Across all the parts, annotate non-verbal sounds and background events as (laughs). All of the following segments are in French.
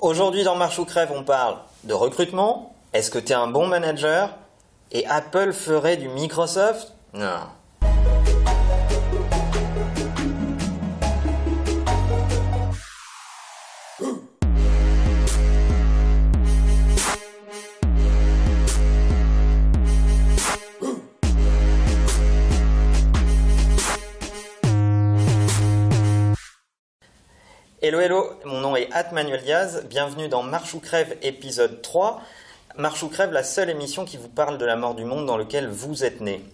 Aujourd'hui dans Marche ou Crève, on parle de recrutement. Est-ce que tu es un bon manager? Et Apple ferait du Microsoft? Non. Hello hello, mon nom est At Manuel Diaz, bienvenue dans Marche ou Crève épisode 3. Marche ou Crève, la seule émission qui vous parle de la mort du monde dans lequel vous êtes né.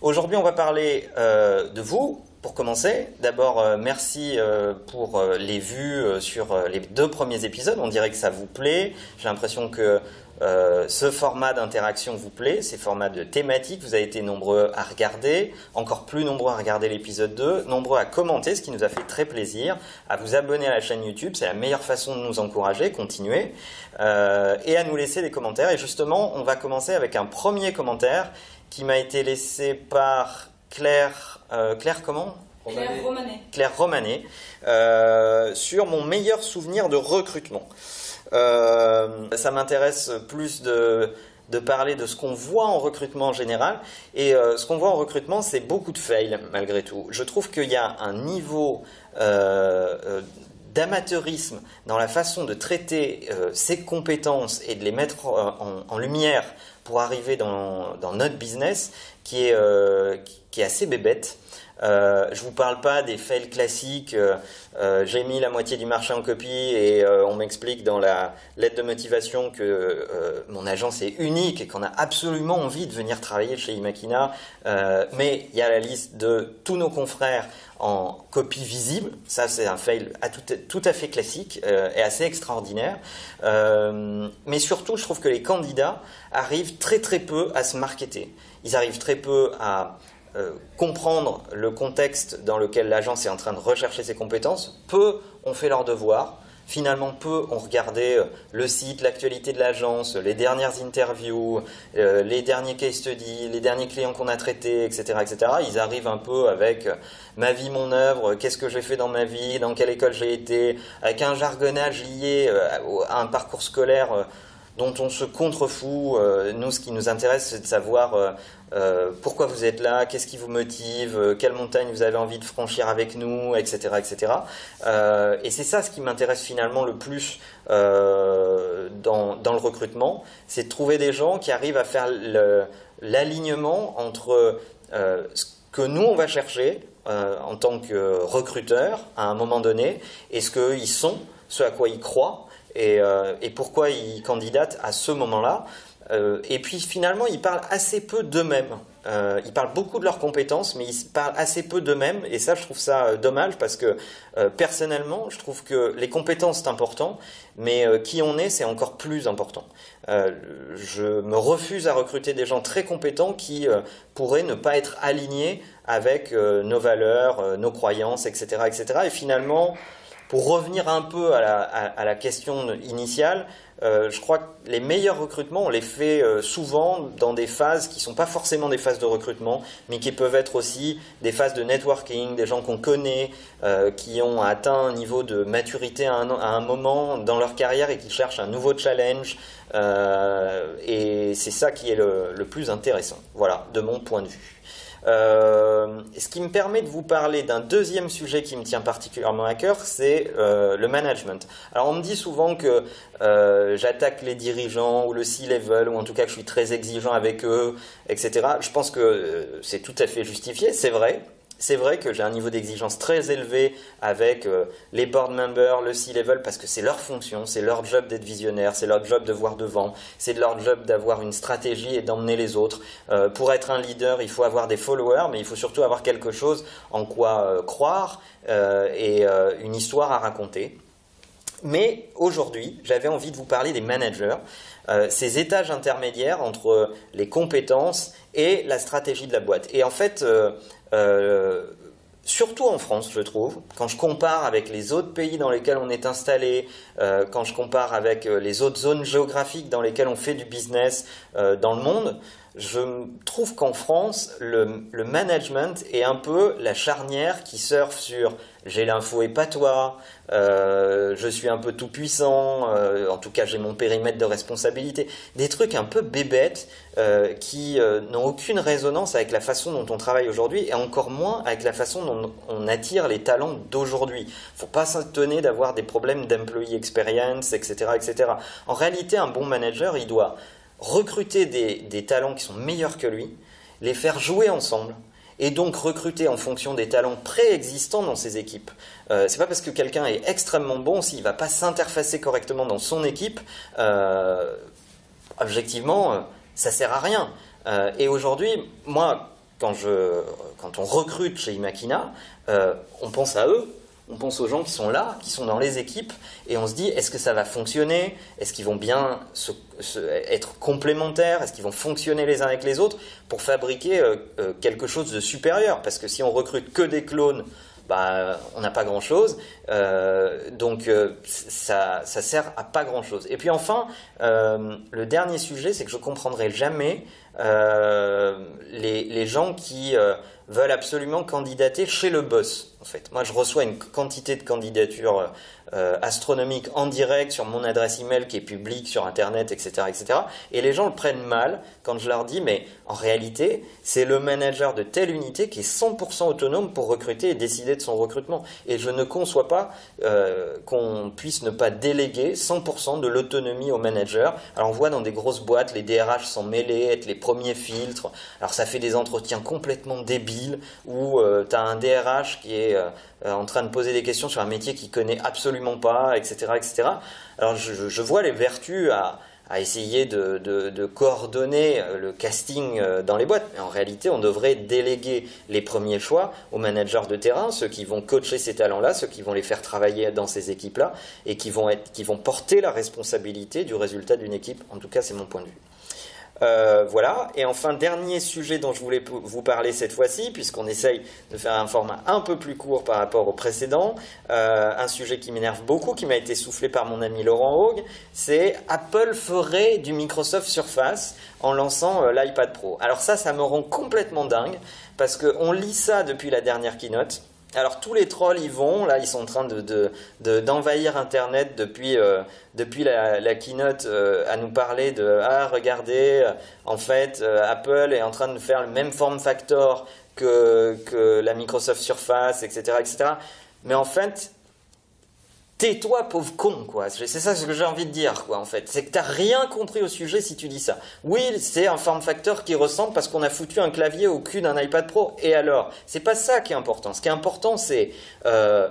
Aujourd'hui on va parler euh, de vous, pour commencer. D'abord euh, merci euh, pour les vues sur les deux premiers épisodes, on dirait que ça vous plaît, j'ai l'impression que euh, ce format d'interaction vous plaît, ces formats de thématiques, vous avez été nombreux à regarder, encore plus nombreux à regarder l'épisode 2, nombreux à commenter, ce qui nous a fait très plaisir, à vous abonner à la chaîne YouTube, c'est la meilleure façon de nous encourager, continuer, euh, et à nous laisser des commentaires. Et justement, on va commencer avec un premier commentaire qui m'a été laissé par Claire, euh, Claire comment? Claire Romanet. Claire Romanet, euh, sur mon meilleur souvenir de recrutement. Euh, ça m'intéresse plus de, de parler de ce qu'on voit en recrutement en général. Et euh, ce qu'on voit en recrutement, c'est beaucoup de fails malgré tout. Je trouve qu'il y a un niveau d'amateurisme dans la façon de traiter ces compétences et de les mettre en, en lumière pour arriver dans, dans, notre business qui est, qui est assez bébête. Euh, je vous parle pas des fails classiques. Euh, euh, j'ai mis la moitié du marché en copie et euh, on m'explique dans la lettre de motivation que mon agence est unique et qu'on a absolument envie de venir travailler chez Imakina. mais il y a la liste de tous nos confrères en copie visible. Ça, c'est un fail tout, à fait classique et assez extraordinaire. mais surtout, je trouve que les candidats arrivent très très peu à se marketer. Ils arrivent très peu à euh, comprendre le contexte dans lequel l'agence est en train de rechercher ses compétences, peu ont fait leur devoir. Finalement, peu ont regardé euh, le site, l'actualité de l'agence, les dernières interviews, euh, les derniers case studies, les derniers clients qu'on a traités, etc., etc. Ils arrivent un peu avec ma vie, mon œuvre, qu'est-ce que j'ai fait dans ma vie, dans quelle école j'ai été, avec un jargonnage lié à un parcours scolaire dont on se contrefout. nous, ce qui nous intéresse, c'est de savoir euh, pourquoi vous êtes là, qu'est-ce qui vous motive, euh, quelle montagne vous avez envie de franchir avec nous, etc. etc. Euh, et c'est ça ce qui m'intéresse finalement le plus dans, dans, le recrutement, c'est de trouver des gens qui arrivent à faire l'alignement entre ce que nous on va chercher en tant que recruteur à un moment donné et ce qu'ils sont, ce à quoi ils croient et, et pourquoi ils candidatent à ce moment-là. Euh, et puis finalement, ils parlent assez peu d'eux-mêmes. Euh, ils parlent beaucoup de leurs compétences, mais ils parlent assez peu d'eux-mêmes. Et ça, je trouve ça euh, dommage parce que personnellement, je trouve que les compétences, c'est important, mais qui on est, c'est encore plus important. je me refuse à recruter des gens très compétents qui pourraient ne pas être alignés avec nos valeurs, nos croyances, etc., etc. Et finalement, pour revenir un peu à la, à la question initiale, euh, je crois que les meilleurs recrutements, on les fait euh, souvent dans des phases qui ne sont pas forcément des phases de recrutement, mais qui peuvent être aussi des phases de networking, des gens qu'on connaît, euh, qui ont atteint un niveau de maturité à un, moment dans leur carrière et qui cherchent un nouveau challenge. et c'est ça qui est le, le plus intéressant, voilà, de mon point de vue. Euh, ce qui me permet de vous parler d'un deuxième sujet qui me tient particulièrement à cœur, c'est euh, le management. Alors on me dit souvent que euh, j'attaque les dirigeants ou le C-level, ou en tout cas que je suis très exigeant avec eux, etc. Je pense que c'est tout à fait justifié, c'est vrai c'est vrai que j'ai un niveau d'exigence très élevé avec euh, les board members, le C-level, parce que c'est leur fonction, c'est leur job d'être visionnaire, c'est leur job de voir devant, c'est leur job d'avoir une stratégie et d'emmener les autres. Euh, pour être un leader, il faut avoir des followers, mais il faut surtout avoir quelque chose en quoi euh, croire et une histoire à raconter. Mais aujourd'hui, j'avais envie de vous parler des managers, ces étages intermédiaires entre les compétences et la stratégie de la boîte. Et en fait, euh, surtout en France, je trouve, quand je compare avec les autres pays dans lesquels on est installé, euh, quand je compare avec euh, les autres zones géographiques dans lesquelles on fait du business dans le monde, je trouve qu'en France, le, management est un peu la charnière qui surfe sur j'ai l'info et pas toi, euh, je suis un peu tout puissant, euh, en tout cas j'ai mon périmètre de responsabilité, des trucs un peu bébêtes euh, qui n'ont aucune résonance avec la façon dont on travaille aujourd'hui et encore moins avec la façon dont on attire les talents d'aujourd'hui. Faut pas s'étonner d'avoir des problèmes d'employee experience, etc., etc. En réalité, un bon manager, il doit recruter des talents qui sont meilleurs que lui, les faire jouer ensemble et donc recruter en fonction des talents préexistants dans ses équipes. Euh, c'est pas parce que quelqu'un est extrêmement bon s'il va pas s'interfacer correctement dans son équipe, euh, objectivement, euh, ça sert à rien. Euh, et aujourd'hui, moi, quand, quand on recrute chez Imakina, on pense à eux on pense aux gens qui sont là, qui sont dans les équipes, et on se dit est-ce que ça va fonctionner? Est-ce qu'ils vont bien être complémentaires? Est-ce qu'ils vont fonctionner les uns avec les autres pour fabriquer euh, euh, quelque chose de supérieur? Parce que si on recrute que des clones, bah, on n'a pas grand-chose. Euh, donc ça, ça sert à pas grand-chose. Et puis enfin, le dernier sujet, c'est que je comprendrai jamais les, les, gens qui veulent absolument candidater chez le boss. En fait, moi, je reçois une quantité de candidatures euh, astronomiques en direct sur mon adresse email qui est publique sur Internet, etc., etc. Et les gens le prennent mal quand je leur dis, mais en réalité, c'est le manager de telle unité qui est 100% autonome pour recruter et décider de son recrutement. Et je ne conçois pas euh, qu'on puisse ne pas déléguer 100% de l'autonomie au manager. Alors on voit dans des grosses boîtes, les DRH sont mêlés, être les premiers filtres. Alors ça fait des entretiens complètement débiles où euh, tu as un DRH qui est euh, en train de poser des questions sur un métier qu'il connaît absolument pas, etc., etc. Alors je, vois les vertus à essayer de, coordonner euh, le casting euh, dans les boîtes. Mais en réalité, on devrait déléguer les premiers choix aux managers de terrain, ceux qui vont coacher ces talents-là, ceux qui vont les faire travailler dans ces équipes-là et qui vont, qui vont porter la responsabilité du résultat d'une équipe. En tout cas, c'est mon point de vue. Euh, voilà. Et enfin, dernier sujet dont je voulais vous parler cette fois-ci, puisqu'on essaye de faire un format un peu plus court par rapport au précédent, euh, un sujet qui m'énerve beaucoup, qui m'a été soufflé par mon ami Laurent Haug, c'est Apple ferait du Microsoft Surface en lançant euh, l'iPad Pro. Alors ça, ça me rend complètement dingue, parce qu'on lit ça depuis la dernière keynote. Alors tous les trolls y vont, là ils sont en train d'envahir Internet depuis, euh, depuis la, keynote euh, à nous parler de ah regardez euh, en fait Apple est en train de faire le même form factor que, que la Microsoft Surface etc etc. Mais en fait tais-toi pauvre con quoi. C'est ça ce que j'ai envie de dire quoi en fait. C'est que t'as rien compris au sujet si tu dis ça. Oui c'est un form factor qui ressemble parce qu'on a foutu un clavier au cul d'un iPad Pro. Et alors? C'est pas ça qui est important. Ce qui est important c'est euh,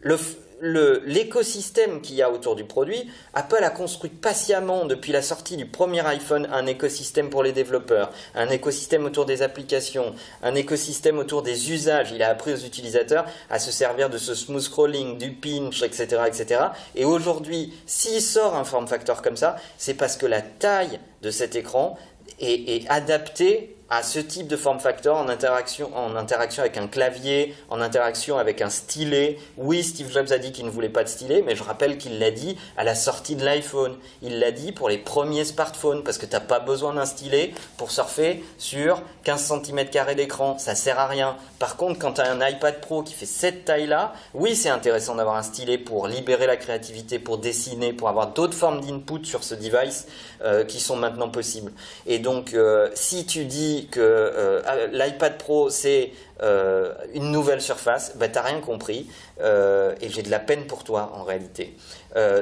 le l'écosystème qu'il y a autour du produit, Apple a construit patiemment depuis la sortie du premier iPhone un écosystème pour les développeurs, un écosystème autour des applications, un écosystème autour des usages. Il a appris aux utilisateurs à se servir de ce smooth scrolling, du pinch, etc., etc. Et aujourd'hui, s'il sort un form factor comme ça, c'est parce que la taille de cet écran est, est adaptée à ce type de form factor en interaction, en interaction avec un clavier, en interaction avec un stylet. Oui, Steve Jobs a dit qu'il ne voulait pas de stylet, mais je rappelle qu'il l'a dit à la sortie de l'iPhone. Il l'a dit pour les premiers smartphones, parce que tu n'as pas besoin d'un stylet pour surfer sur 15 cm d'écran. Ça sert à rien. Par contre, quand tu as un iPad Pro qui fait cette taille-là, oui, c'est intéressant d'avoir un stylet pour libérer la créativité, pour dessiner, pour avoir d'autres formes d'input sur ce device euh, qui sont maintenant possibles. Et donc, euh, si tu dis que euh, l'iPad Pro c'est euh, une nouvelle surface, bah, t'as rien compris euh, et j'ai de la peine pour toi en réalité.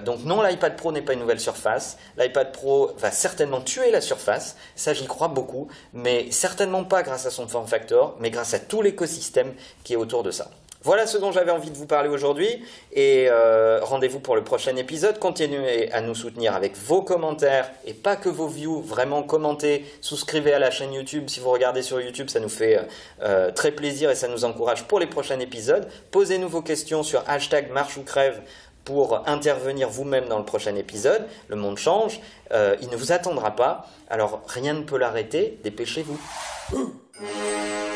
donc non, l'iPad Pro n'est pas une nouvelle surface. L'iPad Pro va certainement tuer la surface, ça j'y crois beaucoup, mais certainement pas grâce à son form factor, mais grâce à tout l'écosystème qui est autour de ça. Voilà ce dont j'avais envie de vous parler aujourd'hui et euh, rendez-vous pour le prochain épisode. Continuez à nous soutenir avec vos commentaires et pas que vos views. Vraiment commentez, souscrivez à la chaîne YouTube. Si vous regardez sur YouTube, ça nous fait euh, très plaisir et ça nous encourage pour les prochains épisodes. Posez-nous vos questions sur hashtag marche ou crève pour intervenir vous-même dans le prochain épisode. Le monde change, euh, il ne vous attendra pas, alors rien ne peut l'arrêter, dépêchez-vous. (laughs)